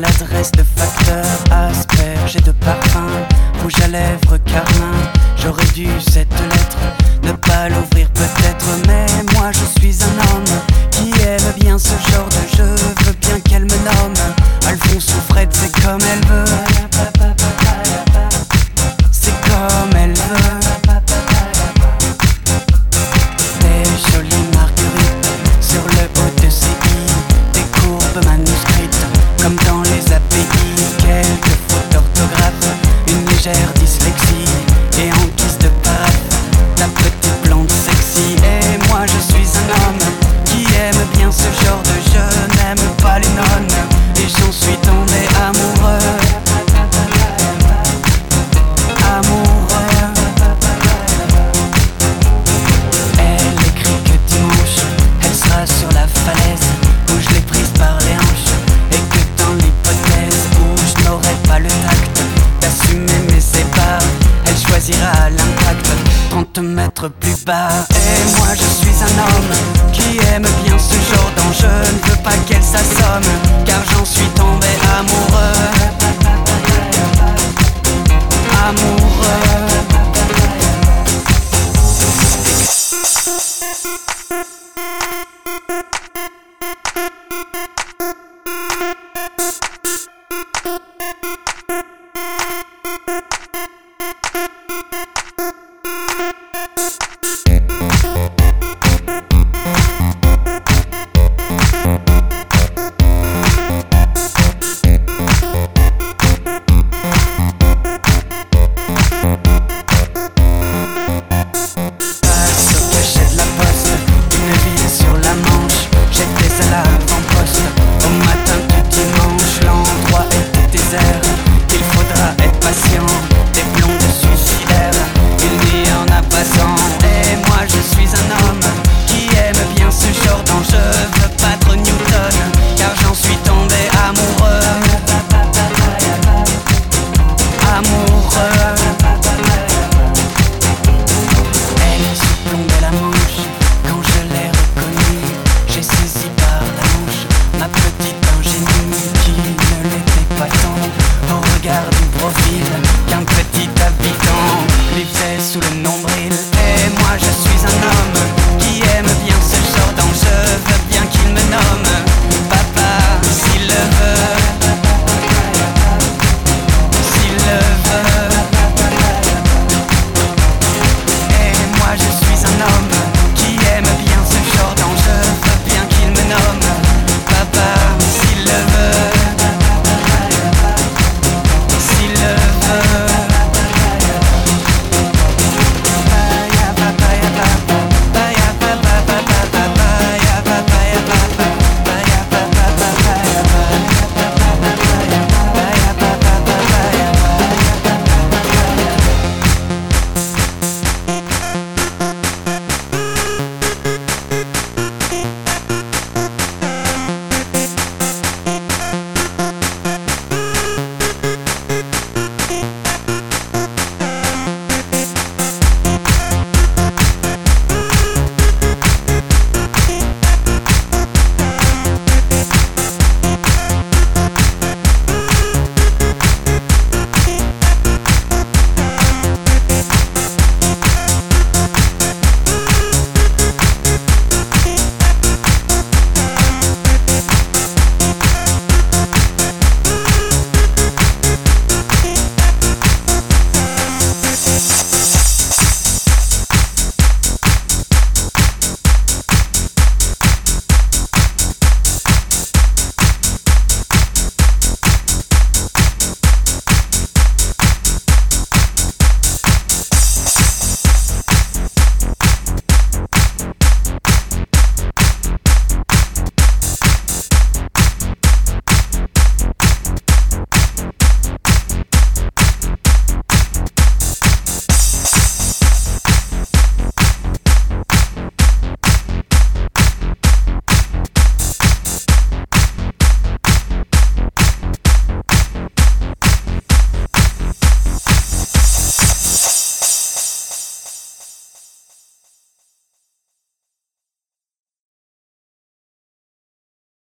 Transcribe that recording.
maladresse de facteur asperge de parfum, rouge à lèvres carmin, j'aurais dû cette choisira l'impact. Compte te mettre plus bas. Et moi je suis un homme Qui aime bien ce genre d'enjeu. Je ne veux pas qu'elle s'assomme Car j'en suis tombé amoureux. sous le nombril